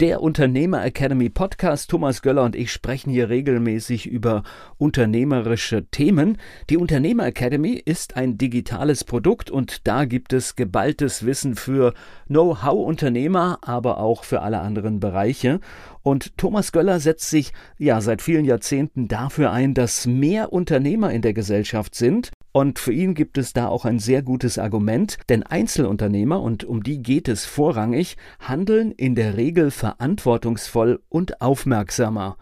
Der Unternehmer Academy Podcast. Thomas Göller und ich sprechen hier regelmäßig über unternehmerische Themen. Die Unternehmer Academy ist ein digitales Produkt und da gibt es geballtes Wissen für Know-how-Unternehmer, aber auch für alle anderen Bereiche. Und Thomas Göller setzt sich ja seit vielen Jahrzehnten dafür ein, dass mehr Unternehmer in der Gesellschaft sind. Und für ihn gibt es da auch ein sehr gutes Argument, denn Einzelunternehmer, und um die geht es vorrangig, handeln in der Regel verantwortungsvoll und aufmerksamer.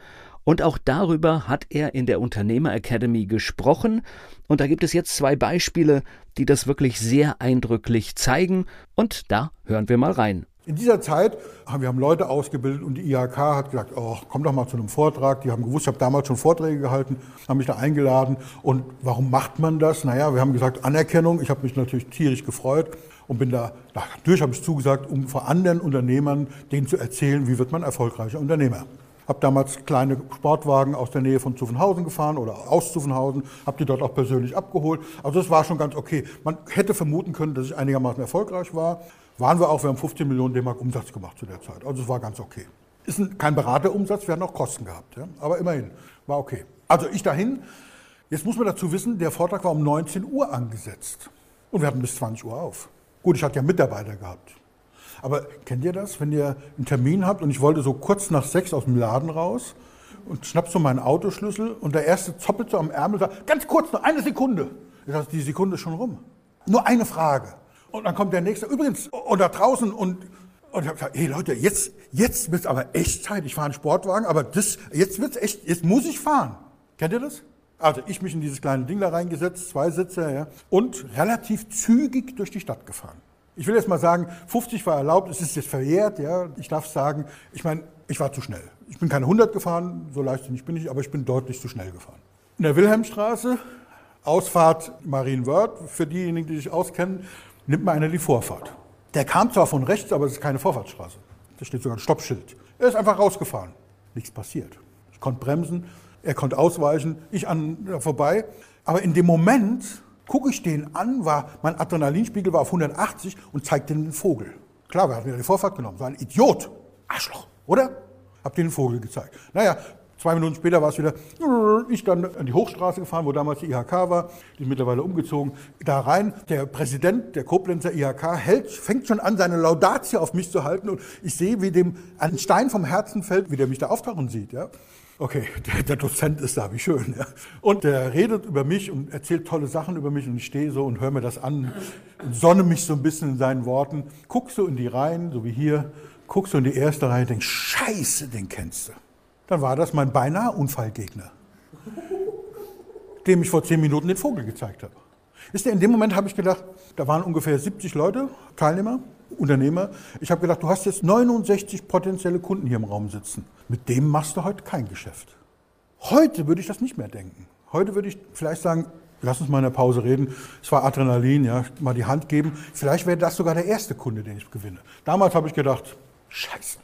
Und auch darüber hat er in der Unternehmer Academy gesprochen. Und da gibt es jetzt zwei Beispiele, die das wirklich sehr eindrücklich zeigen. Und da hören wir mal rein. In dieser Zeit haben wir haben Leute ausgebildet und die IHK hat gesagt, oh, komm doch mal zu einem Vortrag. Die haben gewusst, ich habe damals schon Vorträge gehalten, haben mich da eingeladen. Und warum macht man das? Naja, wir haben gesagt, Anerkennung. Ich habe mich natürlich tierisch gefreut und bin da, natürlich habe ich zugesagt, um vor anderen Unternehmern denen zu erzählen, wie wird man erfolgreicher Unternehmer. Habe damals kleine Sportwagen aus der Nähe von Zuffenhausen gefahren oder aus Zuffenhausen, habe die dort auch persönlich abgeholt. Also das war schon ganz okay. Man hätte vermuten können, dass ich einigermaßen erfolgreich war. Waren wir auch, wir haben 15 Millionen D-Mark Umsatz gemacht zu der Zeit. Also es war ganz okay. Ist ein, kein Beraterumsatz, wir hatten auch Kosten gehabt. Ja? Aber immerhin, war okay. Also ich dahin. Jetzt muss man dazu wissen, der Vortrag war um 19 Uhr angesetzt. Und wir hatten bis 20 Uhr auf. Gut, ich hatte ja Mitarbeiter gehabt. Aber kennt ihr das, wenn ihr einen Termin habt und ich wollte so kurz nach sechs aus dem Laden raus und schnapp so meinen Autoschlüssel und der erste zoppelt so am Ärmel und sagt, ganz kurz, noch eine Sekunde. Ich sage, die Sekunde ist schon rum. Nur eine Frage. Und dann kommt der nächste, übrigens, und da draußen und, und ich habe gesagt, hey Leute, jetzt, jetzt wird's aber echt Zeit. Ich fahre einen Sportwagen, aber das, jetzt wird's echt, jetzt muss ich fahren. Kennt ihr das? Also ich mich in dieses kleine Ding da reingesetzt, zwei Sitze, ja, und relativ zügig durch die Stadt gefahren. Ich will jetzt mal sagen, 50 war erlaubt, es ist jetzt verjährt, ja. Ich darf sagen, ich meine, ich war zu schnell. Ich bin keine 100 gefahren, so leichtsinnig bin ich, aber ich bin deutlich zu schnell gefahren. In der Wilhelmstraße, Ausfahrt Marienwörth, für diejenigen, die sich auskennen, nimmt mal einer die Vorfahrt. Der kam zwar von rechts, aber es ist keine Vorfahrtsstraße. Da steht sogar ein Stoppschild. Er ist einfach rausgefahren. Nichts passiert. Ich konnte bremsen, er konnte ausweichen, ich an ja, vorbei. Aber in dem Moment gucke ich den an, war, mein Adrenalinspiegel war auf 180 und zeigte den Vogel. Klar, wir hatten wieder die Vorfahrt genommen. So ein Idiot. Arschloch, oder? Hab den Vogel gezeigt. Naja, Zwei Minuten später war es wieder, ich dann an die Hochstraße gefahren, wo damals die IHK war, die ist mittlerweile umgezogen, da rein. Der Präsident der Koblenzer IHK hält, fängt schon an, seine Laudatio auf mich zu halten und ich sehe, wie dem ein Stein vom Herzen fällt, wie der mich da auftauchen sieht. Ja. Okay, der, der, Dozent ist da, wie schön. Ja. Und der redet über mich und erzählt tolle Sachen über mich und ich stehe so und höre mir das an, sonne mich so ein bisschen in seinen Worten, guck so in die Reihen, so wie hier, guck so in die erste Reihe und denk, scheiße, den kennst du dann war das mein beinahe Unfallgegner, dem ich vor zehn Minuten den Vogel gezeigt habe. Ist in dem Moment habe ich gedacht, da waren ungefähr 70 Leute, Teilnehmer, Unternehmer. Ich habe gedacht, du hast jetzt 69 potenzielle Kunden hier im Raum sitzen. Mit dem machst du heute kein Geschäft. Heute würde ich das nicht mehr denken. Heute würde ich vielleicht sagen, lass uns mal in der Pause reden. Es war Adrenalin, ja, mal die Hand geben. Vielleicht wäre das sogar der erste Kunde, den ich gewinne. Damals habe ich gedacht, Scheiße,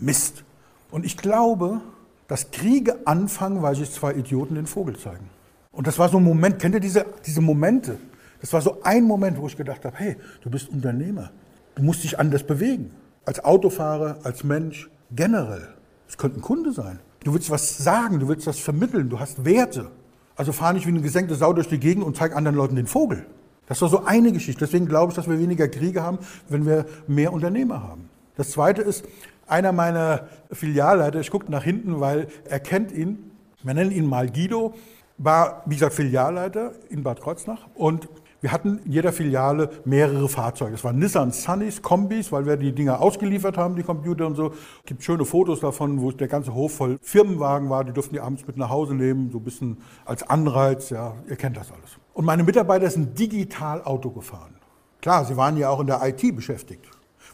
Mist. Und ich glaube, dass Kriege anfangen, weil sich zwei Idioten den Vogel zeigen. Und das war so ein Moment, kennt ihr diese, diese Momente? Das war so ein Moment, wo ich gedacht habe, hey, du bist Unternehmer. Du musst dich anders bewegen. Als Autofahrer, als Mensch, generell. Es könnte ein Kunde sein. Du willst was sagen, du willst was vermitteln, du hast Werte. Also fahr nicht wie eine gesenkte Sau durch die Gegend und zeig anderen Leuten den Vogel. Das war so eine Geschichte. Deswegen glaube ich, dass wir weniger Kriege haben, wenn wir mehr Unternehmer haben. Das zweite ist, einer meiner Filialleiter, ich gucke nach hinten, weil er kennt ihn, wir nennen ihn mal Guido, war, wie gesagt, Filialleiter in Bad Kreuznach und Wir hatten in jeder Filiale mehrere Fahrzeuge. Es waren Nissan Sunnys, Kombis, weil wir die Dinger ausgeliefert haben, die Computer und so. Es gibt schöne Fotos davon, wo der ganze Hof voll Firmenwagen war. Die durften die abends mit nach Hause nehmen, so ein bisschen als Anreiz. Ja, ihr kennt das alles. Und meine Mitarbeiter sind digital Auto gefahren. Klar, sie waren ja auch in der IT beschäftigt.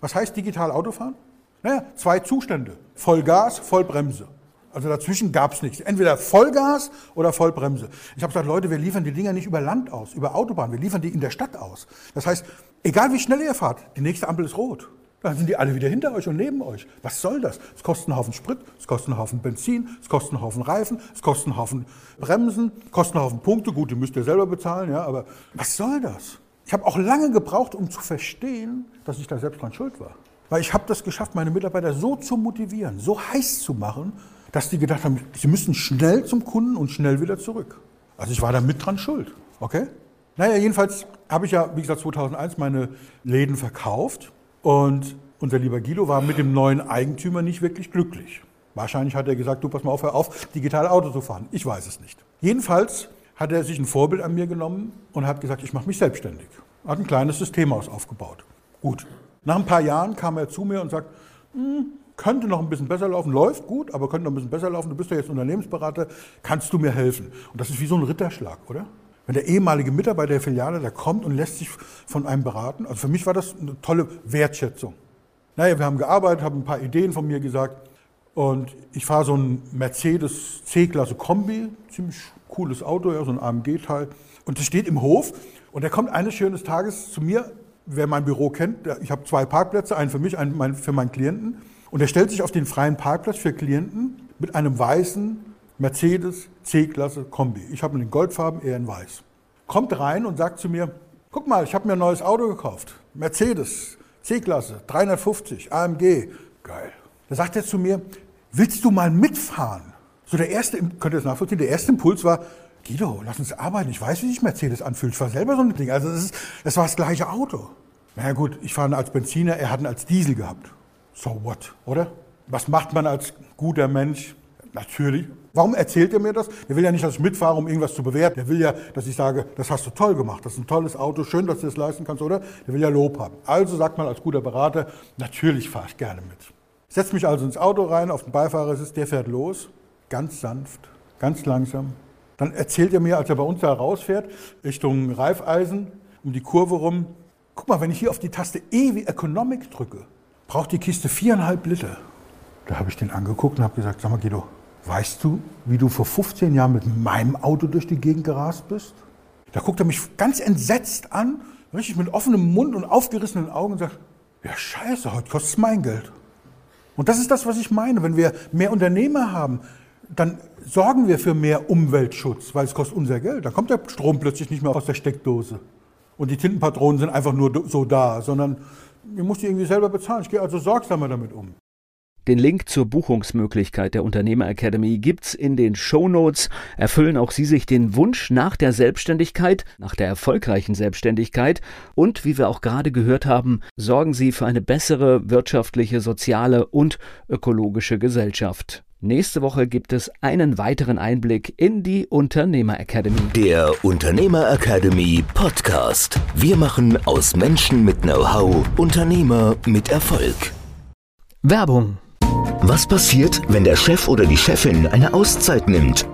Was heißt digital Autofahren? Naja, zwei Zustände. Vollgas, Vollbremse. Also dazwischen gab es nichts. Entweder Vollgas oder Vollbremse. Ich habe gesagt, Leute, wir liefern die Dinger nicht über Land aus, über Autobahn, wir liefern die in der Stadt aus. Das heißt, egal wie schnell ihr fahrt, die nächste Ampel ist rot. Dann sind die alle wieder hinter euch und neben euch. Was soll das? Es kostet einen Haufen Sprit, es kostet einen Haufen Benzin, es kostet einen Haufen Reifen, es kostet einen Haufen Bremsen, es kostet einen Haufen Punkte. Gut, die müsst ihr selber bezahlen, ja, aber was soll das? Ich habe auch lange gebraucht, um zu verstehen, dass ich da selbst dran schuld war. Weil ich habe das geschafft, meine Mitarbeiter so zu motivieren, so heiß zu machen, dass die gedacht haben, sie müssen schnell zum Kunden und schnell wieder zurück. Also ich war da mit dran schuld. Okay? Naja, jedenfalls habe ich ja, wie gesagt, 2001 meine Läden verkauft und unser lieber Guido war mit dem neuen Eigentümer nicht wirklich glücklich. Wahrscheinlich hat er gesagt, du pass mal auf, hör auf, digitale Auto zu fahren. Ich weiß es nicht. Jedenfalls hat er sich ein Vorbild an mir genommen und hat gesagt, ich mache mich selbstständig. Hat ein kleines Systemhaus aufgebaut. Gut. Nach ein paar Jahren kam er zu mir und sagt, hm, könnte noch ein bisschen besser laufen, läuft gut, aber könnte noch ein bisschen besser laufen. Du bist ja jetzt Unternehmensberater, kannst du mir helfen? Und das ist wie so ein Ritterschlag, oder? Wenn der ehemalige Mitarbeiter der Filiale da kommt und lässt sich von einem beraten, also für mich war das eine tolle Wertschätzung. Naja, wir haben gearbeitet, haben ein paar Ideen von mir gesagt und ich fahre so ein Mercedes C-Klasse Kombi, ziemlich cooles Auto, ja, so ein AMG-Teil und das steht im Hof und er kommt eines schönen Tages zu mir, wer mein Büro kennt, ich habe zwei Parkplätze, einen für mich, einen für meinen Klienten und er stellt sich auf den freien Parkplatz für Klienten mit einem weißen Mercedes C-Klasse Kombi. Ich habe ihn in Goldfarben, er in weiß. Kommt rein und sagt zu mir, guck mal, ich habe mir ein neues Auto gekauft. Mercedes C-Klasse, 350, AMG. Geil. Da sagt er zu mir, willst du mal mitfahren? So der erste, könnt ihr das nachvollziehen, der erste Impuls war, Guido, lass uns arbeiten. Ich weiß, wie sich Mercedes anfühlt. Ich war selber so ein Ding. Also das, ist, das war das gleiche Auto. Na naja, gut, ich fahre als Benziner, er hat ihn als Diesel gehabt. So what, oder? Was macht man als guter Mensch? Natürlich. Warum erzählt er mir das? Er will ja nicht, dass ich mitfahre, um irgendwas zu bewerten. Er will ja, dass ich sage, das hast du toll gemacht, das ist ein tolles Auto, schön, dass du das leisten kannst, oder? Er will ja Lob haben. Also sagt man als guter Berater, natürlich fahre ich gerne mit. Setz mich also ins Auto rein, auf den Beifahrersitz, der fährt los, ganz sanft, ganz langsam. Dann erzählt er mir, als er bei uns da rausfährt, Richtung Reifeisen, um die Kurve rum, guck mal, wenn ich hier auf die Taste E wie Economic drücke, braucht die Kiste viereinhalb Liter. Da habe ich den angeguckt und habe gesagt, sag mal Guido, weißt du, wie du vor 15 Jahren mit meinem Auto durch die Gegend gerast bist? Da guckt er mich ganz entsetzt an, richtig mit offenem Mund und aufgerissenen Augen und sagt, ja scheiße, heute kostet es mein Geld. Und das ist das, was ich meine. Wenn wir mehr Unternehmer haben, dann sorgen wir für mehr Umweltschutz, weil es kostet unser Geld. Dann kommt der Strom plötzlich nicht mehr aus der Steckdose. Und die Tintenpatronen sind einfach nur so da, sondern ich muss die irgendwie selber bezahlen. Ich gehe also sorgsamer damit um. Den Link zur Buchungsmöglichkeit der Unternehmer Academy gibt's in den Show Notes. Erfüllen auch Sie sich den Wunsch nach der Selbstständigkeit, nach der erfolgreichen Selbstständigkeit und, wie wir auch gerade gehört haben, sorgen Sie für eine bessere wirtschaftliche, soziale und ökologische Gesellschaft. Nächste Woche gibt es einen weiteren Einblick in die Unternehmer Academy. Der Unternehmer Academy Podcast. Wir machen aus Menschen mit Know-how Unternehmer mit Erfolg. Werbung. Was passiert, wenn der Chef oder die Chefin eine Auszeit nimmt